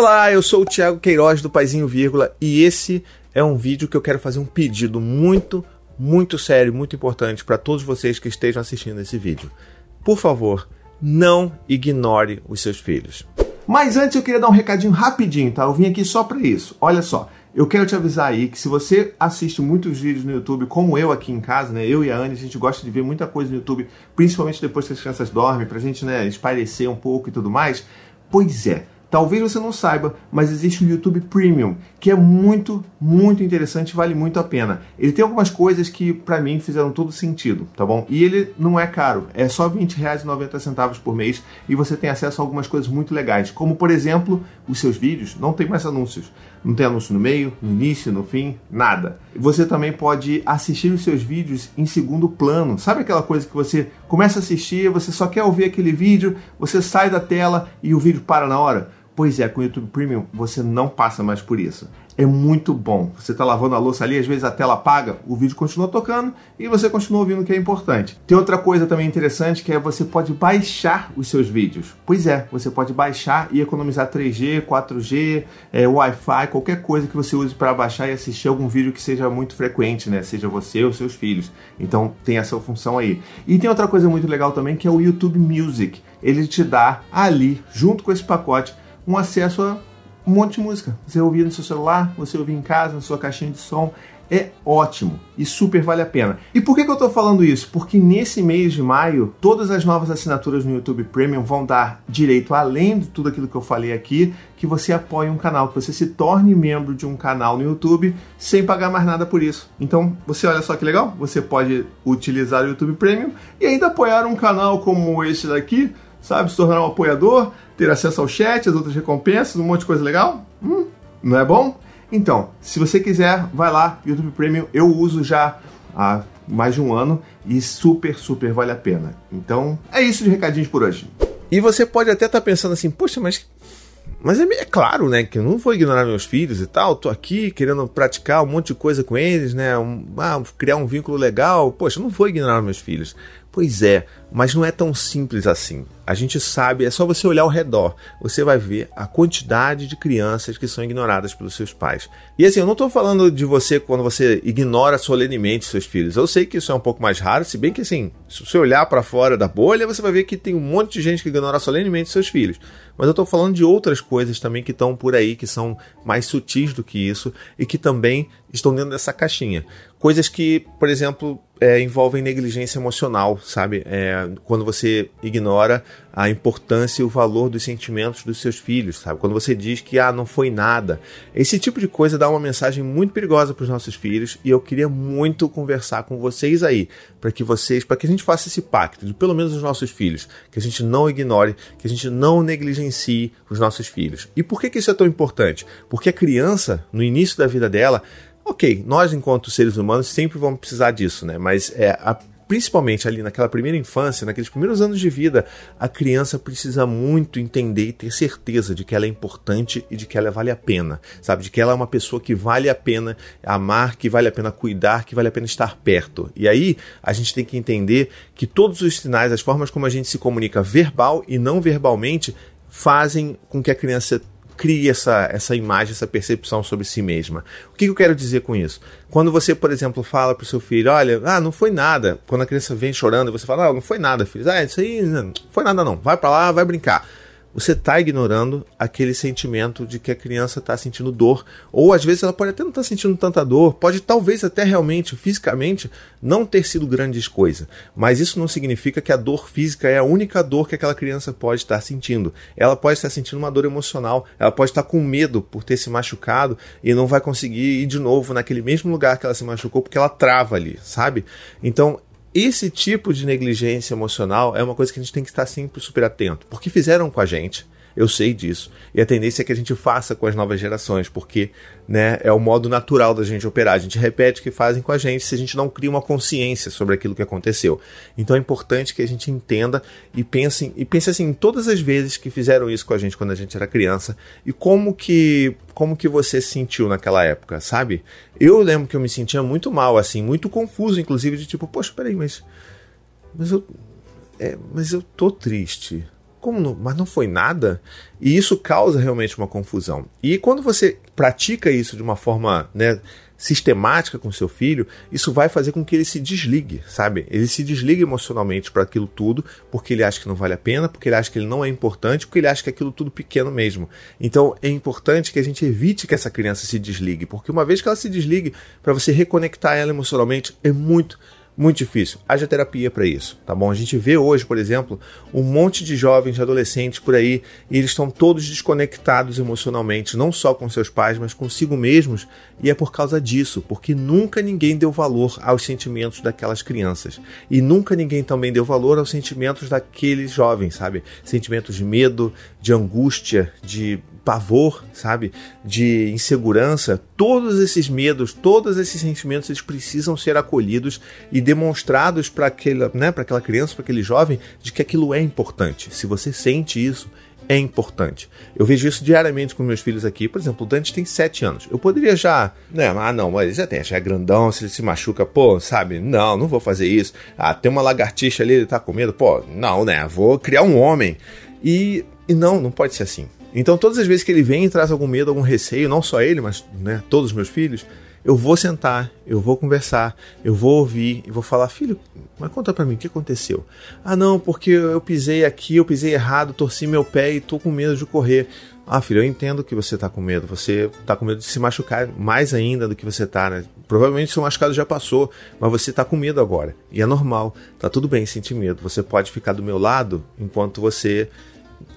Olá, eu sou o Thiago Queiroz do Paizinho Vírgula e esse é um vídeo que eu quero fazer um pedido muito, muito sério, muito importante para todos vocês que estejam assistindo esse vídeo. Por favor, não ignore os seus filhos. Mas antes eu queria dar um recadinho rapidinho, tá? Eu vim aqui só para isso. Olha só, eu quero te avisar aí que se você assiste muitos vídeos no YouTube, como eu aqui em casa, né? Eu e a Anne, a gente gosta de ver muita coisa no YouTube, principalmente depois que as crianças dormem, pra gente, né, espairecer um pouco e tudo mais. Pois é, Talvez você não saiba, mas existe o YouTube Premium, que é muito, muito interessante vale muito a pena. Ele tem algumas coisas que para mim fizeram todo sentido, tá bom? E ele não é caro, é só R$ 20,90 por mês e você tem acesso a algumas coisas muito legais, como por exemplo, os seus vídeos não tem mais anúncios. Não tem anúncio no meio, no início, no fim, nada. Você também pode assistir os seus vídeos em segundo plano. Sabe aquela coisa que você começa a assistir, você só quer ouvir aquele vídeo, você sai da tela e o vídeo para na hora? Pois é, com o YouTube Premium você não passa mais por isso. É muito bom. Você está lavando a louça ali, às vezes a tela apaga, o vídeo continua tocando e você continua ouvindo o que é importante. Tem outra coisa também interessante que é você pode baixar os seus vídeos. Pois é, você pode baixar e economizar 3G, 4G, é, Wi-Fi, qualquer coisa que você use para baixar e assistir algum vídeo que seja muito frequente, né? Seja você ou seus filhos. Então tem essa função aí. E tem outra coisa muito legal também que é o YouTube Music. Ele te dá ali, junto com esse pacote, um acesso a um monte de música. Você ouvir no seu celular, você ouvir em casa, na sua caixinha de som. É ótimo e super vale a pena. E por que, que eu estou falando isso? Porque nesse mês de maio, todas as novas assinaturas no YouTube Premium vão dar direito, além de tudo aquilo que eu falei aqui, que você apoie um canal, que você se torne membro de um canal no YouTube sem pagar mais nada por isso. Então, você olha só que legal, você pode utilizar o YouTube Premium e ainda apoiar um canal como esse daqui, sabe? Se tornar um apoiador, ter acesso ao chat, as outras recompensas, um monte de coisa legal. Hum, não é bom? Então, se você quiser, vai lá, YouTube Premium, eu uso já há mais de um ano e super, super vale a pena. Então, é isso de recadinhos por hoje. E você pode até estar tá pensando assim, poxa, mas mas é, é, claro, né, que eu não vou ignorar meus filhos e tal. Tô aqui querendo praticar um monte de coisa com eles, né? Um, ah, criar um vínculo legal. Poxa, não vou ignorar meus filhos. Pois é, mas não é tão simples assim. A gente sabe, é só você olhar ao redor, você vai ver a quantidade de crianças que são ignoradas pelos seus pais. E assim, eu não estou falando de você quando você ignora solenemente seus filhos. Eu sei que isso é um pouco mais raro, se bem que assim, se você olhar para fora da bolha, você vai ver que tem um monte de gente que ignora solenemente seus filhos. Mas eu estou falando de outras coisas também que estão por aí, que são mais sutis do que isso e que também estão dentro dessa caixinha. Coisas que, por exemplo, é, envolvem negligência emocional, sabe? É, quando você ignora a importância e o valor dos sentimentos dos seus filhos, sabe? Quando você diz que ah, não foi nada. Esse tipo de coisa dá uma mensagem muito perigosa para os nossos filhos e eu queria muito conversar com vocês aí, para que vocês, para que a gente faça esse pacto de pelo menos os nossos filhos, que a gente não ignore, que a gente não negligencie os nossos filhos. E por que, que isso é tão importante? Porque a criança, no início da vida dela, Ok, nós, enquanto seres humanos, sempre vamos precisar disso, né? Mas é, a, principalmente ali naquela primeira infância, naqueles primeiros anos de vida, a criança precisa muito entender e ter certeza de que ela é importante e de que ela vale a pena, sabe? De que ela é uma pessoa que vale a pena amar, que vale a pena cuidar, que vale a pena estar perto. E aí a gente tem que entender que todos os sinais, as formas como a gente se comunica verbal e não verbalmente, fazem com que a criança crie essa, essa imagem, essa percepção sobre si mesma. O que, que eu quero dizer com isso? Quando você, por exemplo, fala para o seu filho, olha, ah, não foi nada. Quando a criança vem chorando, você fala, ah, não foi nada, filho. Ah, isso aí não foi nada não. Vai para lá, vai brincar você está ignorando aquele sentimento de que a criança está sentindo dor. Ou às vezes ela pode até não estar tá sentindo tanta dor, pode talvez até realmente, fisicamente, não ter sido grandes coisas. Mas isso não significa que a dor física é a única dor que aquela criança pode estar sentindo. Ela pode estar sentindo uma dor emocional, ela pode estar com medo por ter se machucado e não vai conseguir ir de novo naquele mesmo lugar que ela se machucou porque ela trava ali, sabe? Então esse tipo de negligência emocional é uma coisa que a gente tem que estar sempre super atento, porque fizeram com a gente. Eu sei disso. E a tendência é que a gente faça com as novas gerações, porque né, é o modo natural da gente operar. A gente repete o que fazem com a gente se a gente não cria uma consciência sobre aquilo que aconteceu. Então é importante que a gente entenda e pense, e pense assim, todas as vezes que fizeram isso com a gente quando a gente era criança e como que como que você se sentiu naquela época, sabe? Eu lembro que eu me sentia muito mal, assim, muito confuso, inclusive, de tipo, poxa, peraí, mas. Mas eu. É, mas eu tô triste como não, mas não foi nada? E isso causa realmente uma confusão. E quando você pratica isso de uma forma né, sistemática com seu filho, isso vai fazer com que ele se desligue, sabe? Ele se desligue emocionalmente para aquilo tudo, porque ele acha que não vale a pena, porque ele acha que ele não é importante, porque ele acha que é aquilo tudo pequeno mesmo. Então é importante que a gente evite que essa criança se desligue, porque uma vez que ela se desligue, para você reconectar ela emocionalmente é muito muito difícil. Haja terapia para isso, tá bom? A gente vê hoje, por exemplo, um monte de jovens, adolescentes por aí, e eles estão todos desconectados emocionalmente, não só com seus pais, mas consigo mesmos, e é por causa disso, porque nunca ninguém deu valor aos sentimentos daquelas crianças. E nunca ninguém também deu valor aos sentimentos daqueles jovens, sabe? Sentimentos de medo, de angústia, de pavor, sabe? De insegurança, todos esses medos, todos esses sentimentos, eles precisam ser acolhidos e demonstrados para aquela, né, para aquela criança, para aquele jovem, de que aquilo é importante. Se você sente isso, é importante. Eu vejo isso diariamente com meus filhos aqui. Por exemplo, o Dante tem 7 anos. Eu poderia já, né? Ah, não, mas ele já tem, já é grandão, se ele se machuca, pô, sabe? Não, não vou fazer isso. Ah, tem uma lagartixa ali, ele tá com medo, pô, não, né? Vou criar um homem. E, e não, não pode ser assim. Então, todas as vezes que ele vem e traz algum medo, algum receio, não só ele, mas né, todos os meus filhos, eu vou sentar, eu vou conversar, eu vou ouvir e vou falar, filho, mas conta para mim, o que aconteceu? Ah, não, porque eu pisei aqui, eu pisei errado, torci meu pé e tô com medo de correr. Ah, filho, eu entendo que você tá com medo. Você tá com medo de se machucar mais ainda do que você tá, né? Provavelmente seu machucado já passou, mas você tá com medo agora. E é normal, tá tudo bem sentir medo. Você pode ficar do meu lado enquanto você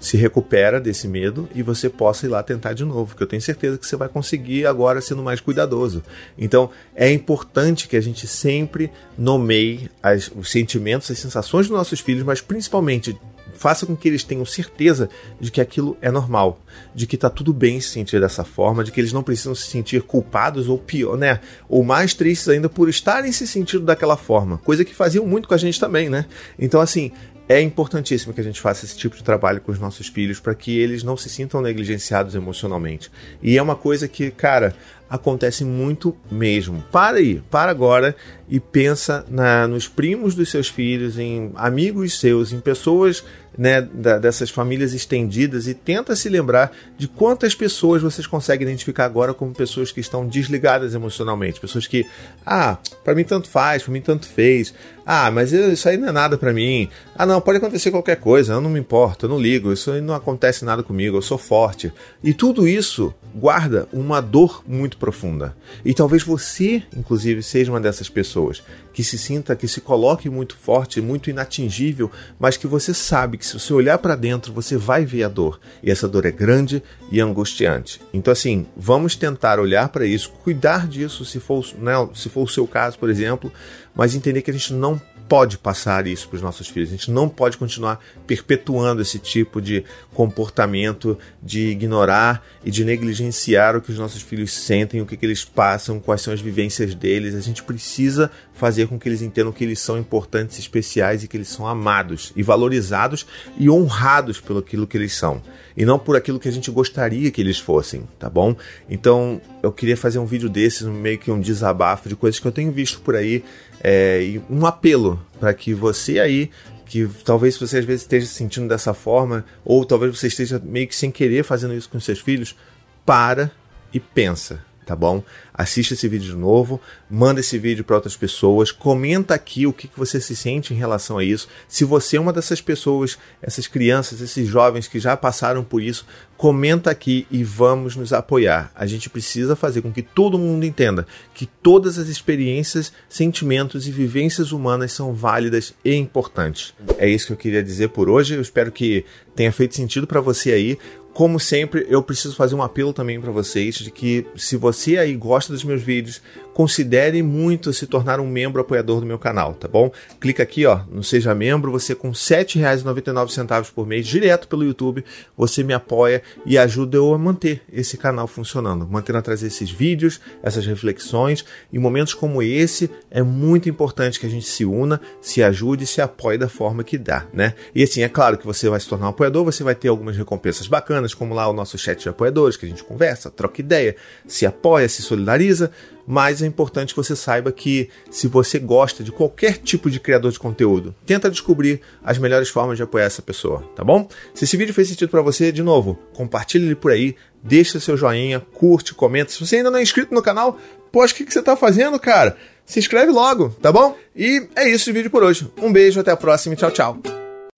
se recupera desse medo e você possa ir lá tentar de novo, que eu tenho certeza que você vai conseguir agora sendo mais cuidadoso. Então, é importante que a gente sempre nomeie as, os sentimentos, as sensações dos nossos filhos, mas principalmente faça com que eles tenham certeza de que aquilo é normal, de que está tudo bem se sentir dessa forma, de que eles não precisam se sentir culpados ou pior, né? Ou mais tristes ainda por estarem se sentindo daquela forma, coisa que faziam muito com a gente também, né? Então assim, é importantíssimo que a gente faça esse tipo de trabalho com os nossos filhos para que eles não se sintam negligenciados emocionalmente. E é uma coisa que, cara, acontece muito mesmo. Para aí, para agora e pensa na, nos primos dos seus filhos, em amigos seus, em pessoas né, da, dessas famílias estendidas e tenta se lembrar de quantas pessoas vocês conseguem identificar agora como pessoas que estão desligadas emocionalmente, pessoas que, ah, para mim tanto faz, para mim tanto fez, ah, mas isso aí não é nada para mim, ah não, pode acontecer qualquer coisa, eu não me importo, eu não ligo, isso aí não acontece nada comigo, eu sou forte. E tudo isso guarda uma dor muito profunda. E talvez você, inclusive, seja uma dessas pessoas que se sinta, que se coloque muito forte, muito inatingível, mas que você sabe que se você olhar para dentro, você vai ver a dor. E essa dor é grande e angustiante. Então, assim, vamos tentar olhar para isso, cuidar disso, se for, né, se for o seu caso, por exemplo, mas entender que a gente não pode passar isso para os nossos filhos. A gente não pode continuar perpetuando esse tipo de comportamento de ignorar e de negligenciar o que os nossos filhos sentem, o que, que eles passam, quais são as vivências deles. A gente precisa fazer com que eles entendam que eles são importantes, especiais e que eles são amados e valorizados e honrados pelo aquilo que eles são e não por aquilo que a gente gostaria que eles fossem, tá bom? Então eu queria fazer um vídeo desses, meio que um desabafo de coisas que eu tenho visto por aí é, um apelo para que você aí que talvez você às vezes esteja se sentindo dessa forma, ou talvez você esteja meio que sem querer fazendo isso com seus filhos, para e pensa tá bom? Assista esse vídeo de novo, manda esse vídeo para outras pessoas, comenta aqui o que, que você se sente em relação a isso. Se você é uma dessas pessoas, essas crianças, esses jovens que já passaram por isso, comenta aqui e vamos nos apoiar. A gente precisa fazer com que todo mundo entenda que todas as experiências, sentimentos e vivências humanas são válidas e importantes. É isso que eu queria dizer por hoje. Eu espero que tenha feito sentido para você aí como sempre, eu preciso fazer um apelo também para vocês de que se você aí gosta dos meus vídeos, considere muito se tornar um membro apoiador do meu canal, tá bom? Clica aqui, ó, no Seja Membro, você com R$ 7,99 por mês, direto pelo YouTube, você me apoia e ajuda eu a manter esse canal funcionando, mantendo a trazer esses vídeos, essas reflexões, em momentos como esse, é muito importante que a gente se una, se ajude e se apoie da forma que dá, né? E assim, é claro que você vai se tornar um apoiador, você vai ter algumas recompensas bacanas, como lá o nosso chat de apoiadores, que a gente conversa, troca ideia, se apoia, se solidariza, mas é importante que você saiba que se você gosta de qualquer tipo de criador de conteúdo, tenta descobrir as melhores formas de apoiar essa pessoa, tá bom? Se esse vídeo fez sentido para você, de novo, compartilhe ele por aí, deixa seu joinha, curte, comenta. Se você ainda não é inscrito no canal, poxa, o que, que você tá fazendo, cara? Se inscreve logo, tá bom? E é isso o vídeo por hoje. Um beijo, até a próxima e tchau, tchau.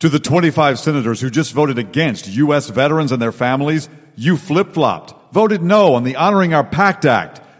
To the 25 senators who just voted against U.S. veterans and their families, you flip flopped, voted no on the Honoring Our Pact Act.